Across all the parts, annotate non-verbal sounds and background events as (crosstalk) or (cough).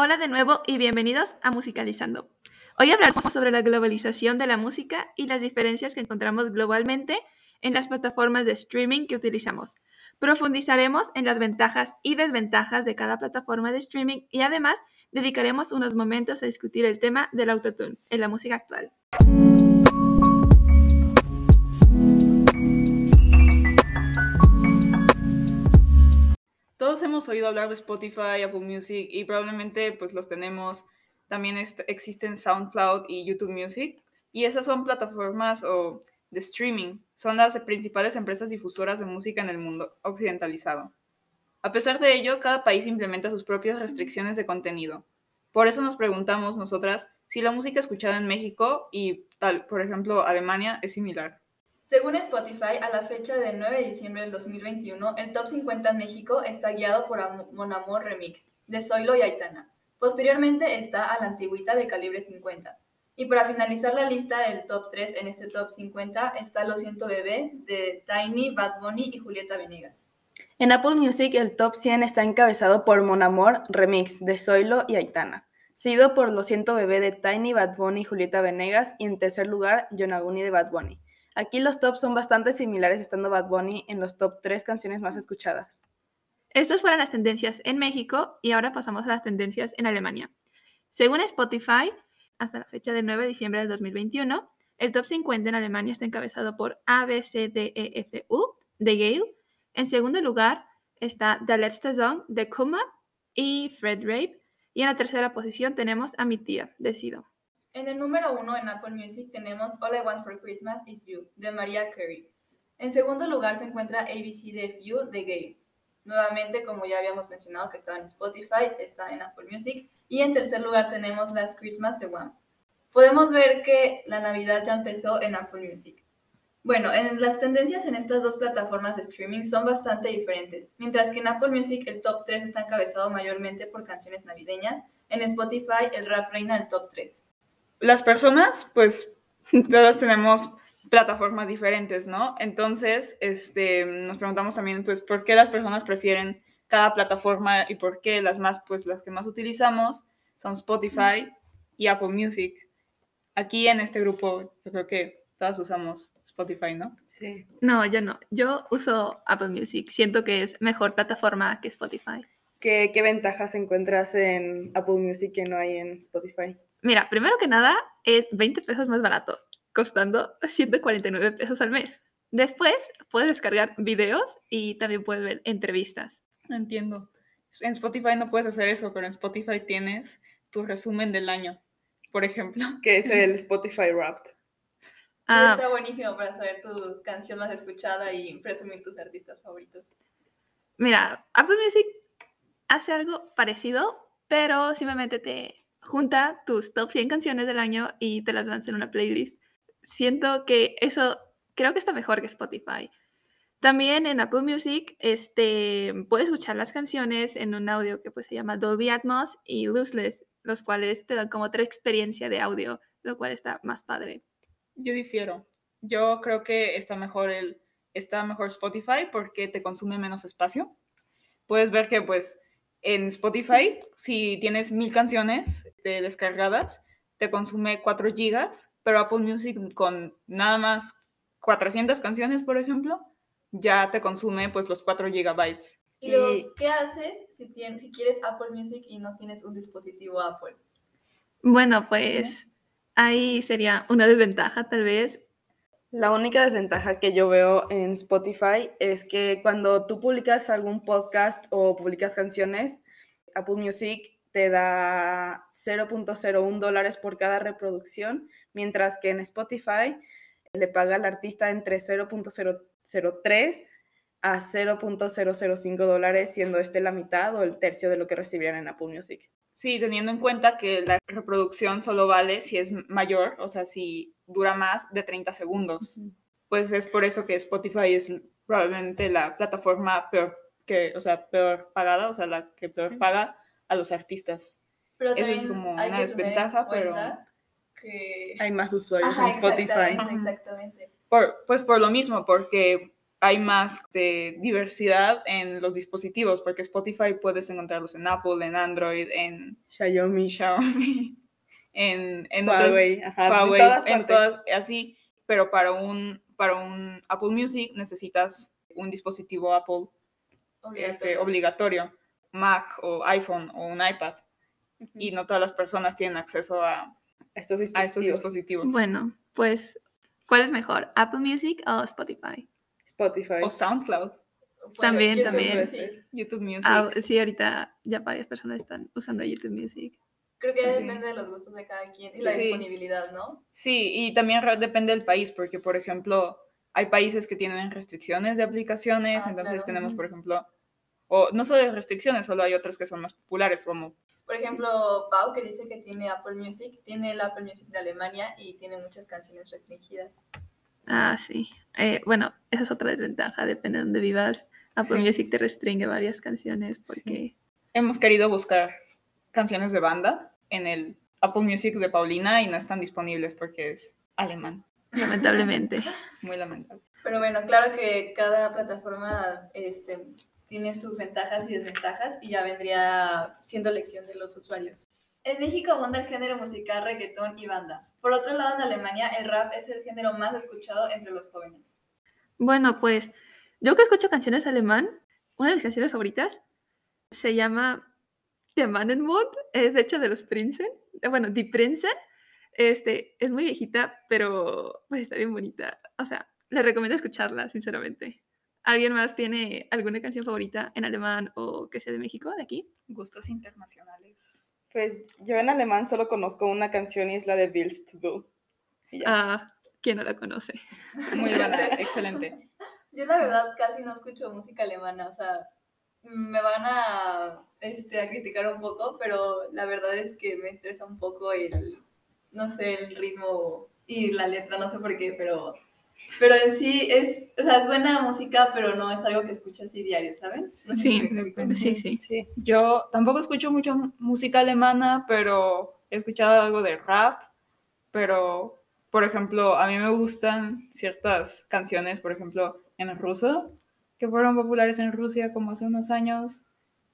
Hola de nuevo y bienvenidos a Musicalizando. Hoy hablaremos sobre la globalización de la música y las diferencias que encontramos globalmente en las plataformas de streaming que utilizamos. Profundizaremos en las ventajas y desventajas de cada plataforma de streaming y además dedicaremos unos momentos a discutir el tema del autotune en la música actual. Hemos oído hablar de Spotify, Apple Music y probablemente pues los tenemos. También existen SoundCloud y YouTube Music y esas son plataformas de streaming. Son las principales empresas difusoras de música en el mundo occidentalizado. A pesar de ello, cada país implementa sus propias restricciones de contenido. Por eso nos preguntamos nosotras si la música escuchada en México y tal, por ejemplo, Alemania es similar. Según Spotify, a la fecha del 9 de diciembre del 2021, el Top 50 en México está guiado por Mon Amour Remix, de Zoilo y Aitana. Posteriormente está a la antigüita de calibre 50. Y para finalizar la lista del top 3 en este top 50 está Lo siento bebé de Tiny, Bad Bunny y Julieta Venegas. En Apple Music el top 100 está encabezado por Mon Amour Remix de Zoilo y Aitana, seguido por Lo siento bebé de Tiny, Bad Bunny y Julieta Venegas y en tercer lugar Yonaguni de Bad Bunny. Aquí los tops son bastante similares, estando Bad Bunny en los top 3 canciones más escuchadas. Estas fueron las tendencias en México y ahora pasamos a las tendencias en Alemania. Según Spotify, hasta la fecha del 9 de diciembre del 2021, el top 50 en Alemania está encabezado por A, B, E, de Gale. En segundo lugar está The Letzte Song de Kuma y Fred Rape. Y en la tercera posición tenemos a mi tía, de Sido. En el número uno en Apple Music tenemos All I Want for Christmas Is You, de Mariah Carey. En segundo lugar se encuentra ABCDFU de Gay. Nuevamente, como ya habíamos mencionado que estaba en Spotify, está en Apple Music. Y en tercer lugar tenemos Last Christmas de One. Podemos ver que la Navidad ya empezó en Apple Music. Bueno, en las tendencias en estas dos plataformas de streaming son bastante diferentes. Mientras que en Apple Music el top 3 está encabezado mayormente por canciones navideñas, en Spotify el rap reina el top 3 las personas, pues, (laughs) todas tenemos plataformas diferentes, ¿no? Entonces, este, nos preguntamos también, pues, ¿por qué las personas prefieren cada plataforma y por qué las más, pues, las que más utilizamos son Spotify y Apple Music? Aquí en este grupo, yo creo que todas usamos Spotify, ¿no? Sí. No, yo no. Yo uso Apple Music. Siento que es mejor plataforma que Spotify. ¿Qué, qué ventajas encuentras en Apple Music que no hay en Spotify? Mira, primero que nada, es 20 pesos más barato, costando 149 pesos al mes. Después puedes descargar videos y también puedes ver entrevistas. Entiendo. En Spotify no puedes hacer eso, pero en Spotify tienes tu resumen del año, por ejemplo. (laughs) Que es el (laughs) Spotify Wrapped. Ah, está buenísimo para saber tu canción más escuchada y presumir tus artistas favoritos. Mira, Apple Music hace algo parecido, pero simplemente te junta tus top 100 canciones del año y te las lanza en una playlist. Siento que eso creo que está mejor que Spotify. También en Apple Music este, puedes escuchar las canciones en un audio que pues, se llama Dolby Atmos y Lossless, los cuales te dan como otra experiencia de audio, lo cual está más padre. Yo difiero. Yo creo que está mejor el está mejor Spotify porque te consume menos espacio. Puedes ver que pues en Spotify, si tienes mil canciones este, descargadas, te consume 4 gigas, pero Apple Music con nada más 400 canciones, por ejemplo, ya te consume pues los 4 gigabytes. ¿Y luego qué haces si, tienes, si quieres Apple Music y no tienes un dispositivo Apple? Bueno, pues ahí sería una desventaja tal vez la única desventaja que yo veo en Spotify es que cuando tú publicas algún podcast o publicas canciones, Apple Music te da 0.01 dólares por cada reproducción, mientras que en Spotify le paga al artista entre 0.003 a 0.005 dólares, siendo este la mitad o el tercio de lo que recibían en Apple Music. Sí, teniendo en cuenta que la reproducción solo vale si es mayor, o sea, si dura más de 30 segundos. Pues es por eso que Spotify es probablemente la plataforma peor que, o sea, peor pagada, o sea, la que peor paga a los artistas. Pero eso es como una desventaja, pero hay más usuarios en Spotify. Exactamente. Por, pues por lo mismo, porque hay más de diversidad en los dispositivos, porque Spotify puedes encontrarlos en Apple, en Android, en Xiaomi, Xiaomi, (laughs) en, Huawei, ajá, en Huawei, todas en todas- así, pero para un, para un Apple Music necesitas un dispositivo Apple este, Obligatorio. obligatorio, Mac o iPhone o un iPad, y no todas las personas tienen acceso a, Estos a estos dispositivos. dispositivos. Bueno, pues, ¿cuál es mejor? ¿Apple Music o Spotify? Spotify. O SoundCloud, También, YouTube también. Music. YouTube Music. Ah, sí, ahorita ya varias personas están usando YouTube Music. Creo que Sí. depende de los gustos de cada quien y la Sí. disponibilidad, ¿no? Sí, y también depende del país, porque por ejemplo, hay países que tienen restricciones de aplicaciones, Ah, entonces claro. tenemos, por ejemplo, o no solo de restricciones, solo hay otras que son más populares, como Por ejemplo, Pau, que dice que tiene Apple Music, tiene el Apple Music de Alemania y tiene muchas canciones restringidas. Ah, sí. Eh, bueno, esa es otra desventaja, depende de dónde vivas. Apple Sí. Music te restringe varias canciones porque... hemos querido buscar canciones de banda en el Apple Music de Paulina y no están disponibles porque es alemán. (laughs) Lamentablemente. Es muy lamentable. Pero bueno, claro que cada plataforma este, tiene sus ventajas y desventajas y ya vendría siendo elección de los usuarios. En México abunda el género musical reggaetón y banda. Por otro lado, en Alemania el rap es el género más escuchado entre los jóvenes. Bueno, pues yo que escucho canciones alemán, una de mis canciones favoritas se llama Der Mannenmond, es de hecho de los Prinzen, eh, bueno, Die Prinzen, este, es muy viejita, pero pues está bien bonita, o sea, les recomiendo escucharla, sinceramente. ¿Alguien más tiene alguna canción favorita en alemán o que sea de México, de aquí? Gustos internacionales. Pues yo en alemán solo conozco una canción y es la de Willst du. Ah, ¿quién no la conoce? Muy buena, (laughs) excelente. Yo la verdad casi no escucho música alemana, o sea, me van a, este, a criticar un poco, pero la verdad es que me estresa un poco el, no sé, el ritmo y la letra, no sé por qué, pero, pero en sí es, o sea, es buena música, pero no es algo que escucho así diario, ¿sabes? No Sí. Sí, sí. Sí. Yo tampoco escucho mucho música alemana, pero he escuchado algo de rap, pero, por ejemplo, a mí me gustan ciertas canciones, por ejemplo, en ruso, que fueron populares en Rusia como hace unos años,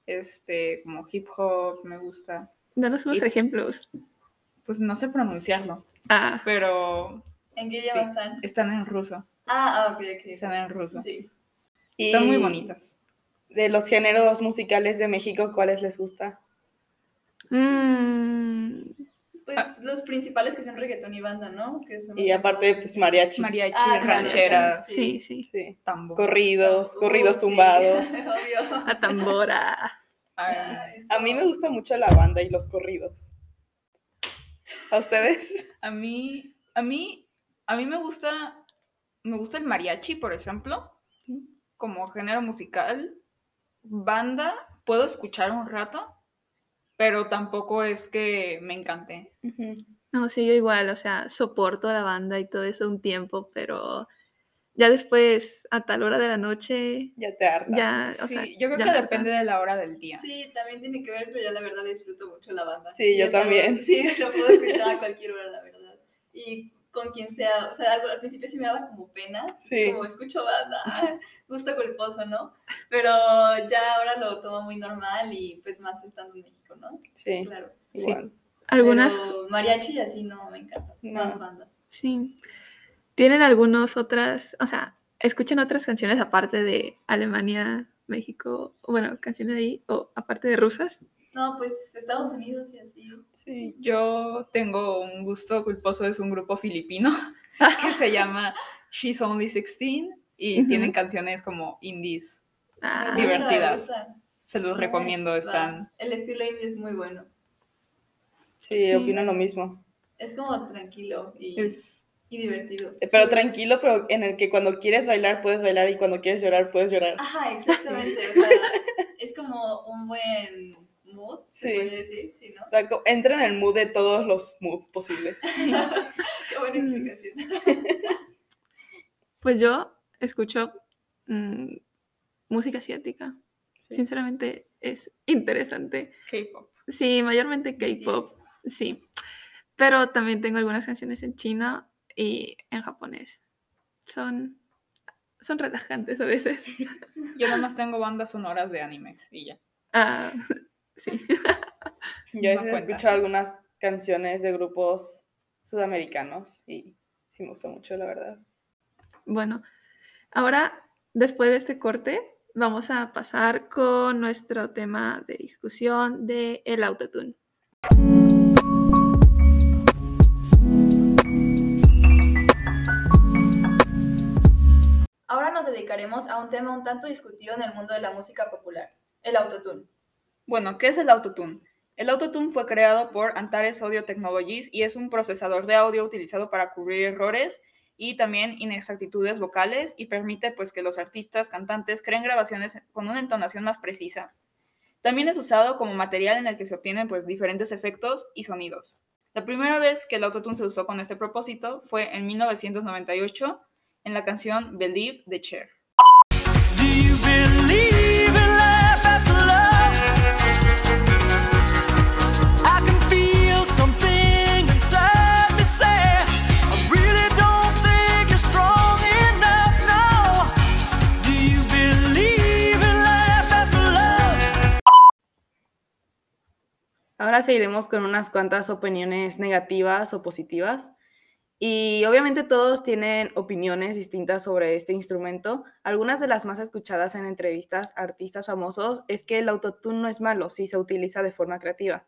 este, como hip hop, me gusta. Danos unos Y- ejemplos. Pues no sé pronunciarlo, Ah, pero ¿En qué Sí. idioma están? están en ruso, Ah, ah, ok, ok. están en ruso. Sí. Y Están muy bonitas. De los géneros musicales de México, ¿cuáles les gusta? mm, Pues los principales que son reggaetón y banda, ¿no? Que son Y aparte, pues mariachi. Mariachi, Ah, rancheras, sí, sí. Sí. tambor. Corridos, Uh, corridos sí, tumbados. (laughs) obvio. A tambora. Ah, A mí me gusta mucho la banda y los corridos. ¿A ustedes? A mí, a mí, a mí me gusta, me gusta el mariachi, por ejemplo, como género musical. Banda, puedo escuchar un rato, pero tampoco es que me encante. No, sí, yo igual, o sea, soporto a la banda y todo eso un tiempo, pero ya después, a tal hora de la noche, Ya te harta. ya, o Sí, sea, yo creo ya que depende de la hora del día. Sí, también tiene que ver, pero yo la verdad disfruto mucho la banda. Sí, Y yo también. (laughs) Sí, lo puedo escuchar a cualquier hora, la verdad. Y con quien sea, o sea, al, al principio sí me daba como pena, Sí. como escucho banda, (laughs) gusto culposo, ¿no? Pero ya ahora lo tomo muy normal y pues más estando en México, ¿no? Sí, Claro. igual. Algunas, Pero mariachi y así no me encanta, No. más banda. sí. Tienen algunas otras, o sea, escuchan otras canciones aparte de Alemania, México, bueno, canciones de ahí, o aparte de rusas. No, pues Estados Unidos y así. Sí. Yo tengo un gusto culposo, es un grupo filipino (laughs) que se llama She's Only 16 y tienen canciones como indies. Ah, gusta, divertidas. gusta. Se los recomiendo, están... El estilo indie es muy bueno. Sí, Sí. opino lo mismo. Es como tranquilo y, Es, y divertido. Eh, Pero Sí. tranquilo, pero en el que cuando quieres bailar puedes bailar y cuando quieres llorar puedes llorar. Ajá, exactamente. O sea, (laughs) es como un buen mood, se Sí. podría decir, sí, ¿no? O sea, co- entra en el mood de todos los moods posibles. (laughs) Qué buena Mm. explicación. (laughs) Pues yo escucho mm, música asiática. Sí. Sinceramente es interesante. K-pop. Sí, mayormente K-pop, sí. Pero también tengo algunas canciones en chino y en japonés. Son, son relajantes a veces. (laughs) Yo nomás tengo bandas sonoras de animes y ya. Ah, sí. (laughs) Yo a No veces cuenta. escucho algunas canciones de grupos sudamericanos y sí me gusta mucho, la verdad. Bueno, ahora, después de este corte, vamos a pasar con nuestro tema de discusión de el autotune. Ahora nos dedicaremos a un tema un tanto discutido en el mundo de la música popular, el autotune. Bueno, ¿qué es el autotune? El autotune fue creado por Antares Audio Technologies y es un procesador de audio utilizado para cubrir errores y también inexactitudes vocales y permite pues que los artistas, cantantes creen grabaciones con una entonación más precisa. También es usado como material en el que se obtienen pues diferentes efectos y sonidos. La primera vez que el autotune se usó con este propósito fue en 1998 en la canción Believe de Cher. Ahora seguiremos con unas cuantas opiniones negativas o positivas. Y obviamente todos tienen opiniones distintas sobre este instrumento. Algunas de las más escuchadas en entrevistas a artistas famosos es que el autotune no es malo si se utiliza de forma creativa.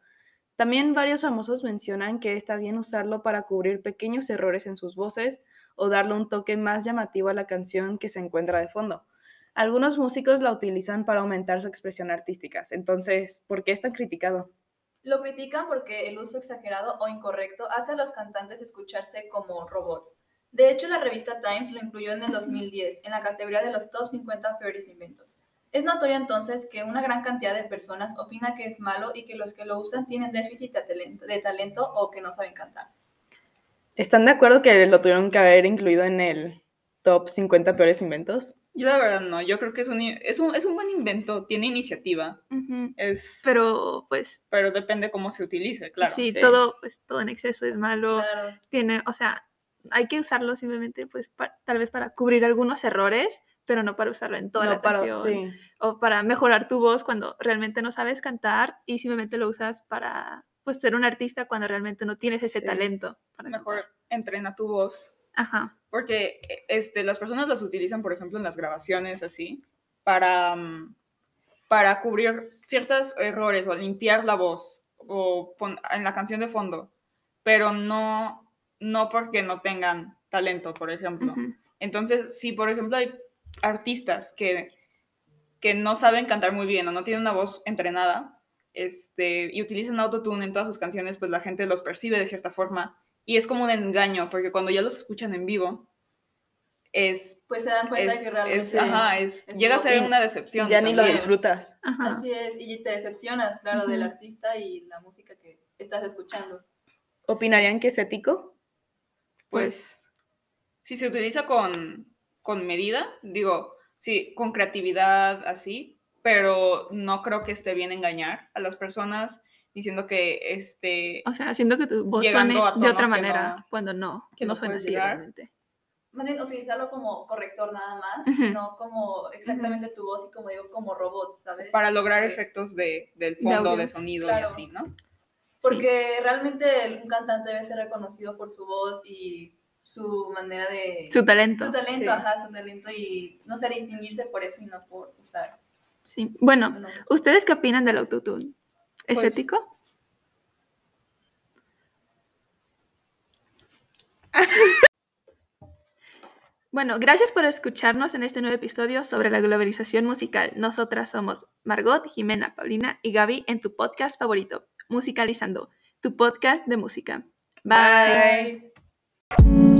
También varios famosos mencionan que está bien usarlo para cubrir pequeños errores en sus voces o darle un toque más llamativo a la canción que se encuentra de fondo. Algunos músicos la utilizan para aumentar su expresión artística. Entonces, ¿por qué es tan criticado? Lo critican porque el uso exagerado o incorrecto hace a los cantantes escucharse como robots. De hecho, la revista Times lo incluyó en el 2010 en la categoría de los top 50 peores inventos. Es notorio entonces que una gran cantidad de personas opina que es malo y que los que lo usan tienen déficit de talento, de talento o que no saben cantar. ¿Están de acuerdo que lo tuvieron que haber incluido en el top 50 peores inventos? Yo la verdad no, yo creo que es un, es un, es un buen invento, tiene iniciativa, Ujú. es, Pero, pues, pero depende cómo se utilice, claro. sí, sí. todo, pues, todo en exceso es malo. Claro. Tiene, o sea, hay que usarlo simplemente, pues, pa- tal vez para cubrir algunos errores, pero no para usarlo en toda no, la para- canción. sí. O para mejorar tu voz cuando realmente no sabes cantar y simplemente lo usas para, pues, ser un artista cuando realmente no tienes ese Sí. talento. Para Mejor cantar. entrena tu voz, Ajá. porque e- este, las personas las utilizan, por ejemplo, en las grabaciones así, para, mm, para cubrir ciertos errores o limpiar la voz o pon- en la canción de fondo, pero no, no porque no tengan talento, por ejemplo. ujú. Entonces, si por ejemplo hay artistas que, que no saben cantar muy bien o no tienen una voz entrenada este, y utilizan autotune en todas sus canciones, pues la gente los percibe de cierta forma y es como un engaño, porque cuando ya los escuchan en vivo, es... Pues se dan cuenta es- que realmente... es- ajá, es, es llega a ser una decepción. ya ni lo disfrutas. Ajá. Así es, y te decepcionas, claro, del artista y la música que estás escuchando. ¿Opinarían que es ético? Pues, si se utiliza con, con medida, digo, sí, con creatividad, así, pero no creo que esté bien engañar a las personas diciendo que este O sea, haciendo que tu voz suene de otra manera no- cuando no, que no no suena así realmente. Más bien utilizarlo como corrector nada más, no como exactamente tu voz y como digo, como robot, ¿sabes? para lograr Porque- efectos de, del fondo, de sonido Claro. y así, ¿no? Porque realmente un cantante debe ser reconocido por su voz y su manera de... Su talento. su talento, Sí. ajá, su talento y no sé, distinguirse por eso y no por usar. Sí. Bueno. ¿ustedes qué opinan del autotune? ¿Es Pues- ético? (laughs) Bueno, gracias por escucharnos en este nuevo episodio sobre la globalización musical. Nosotras somos Margot, Jimena, Paulina y Gaby en tu podcast favorito, Musicalizando, tu podcast de música. Bye. Bye.